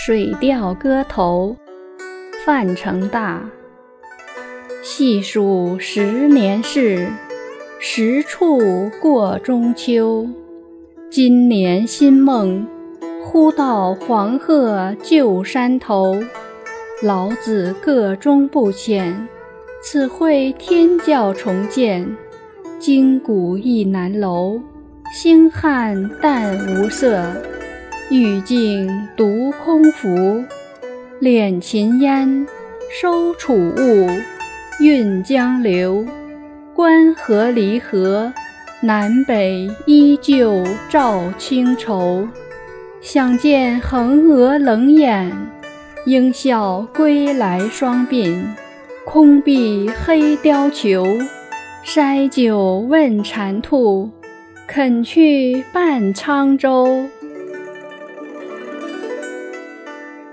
《水调歌头·范成大》细数十年事，十处过中秋。今年新梦，忽到黄鹤旧山头。老子个中不浅，此会天教重见。今古意难楼，星汉淡无色。玉镜独空浮，敛琴烟，收楚雾，运江流。关河离合，南北依旧照清愁。想见横娥冷眼，应笑归来双鬓。空碧黑貂裘，筛酒问蟾兔，肯去伴沧州。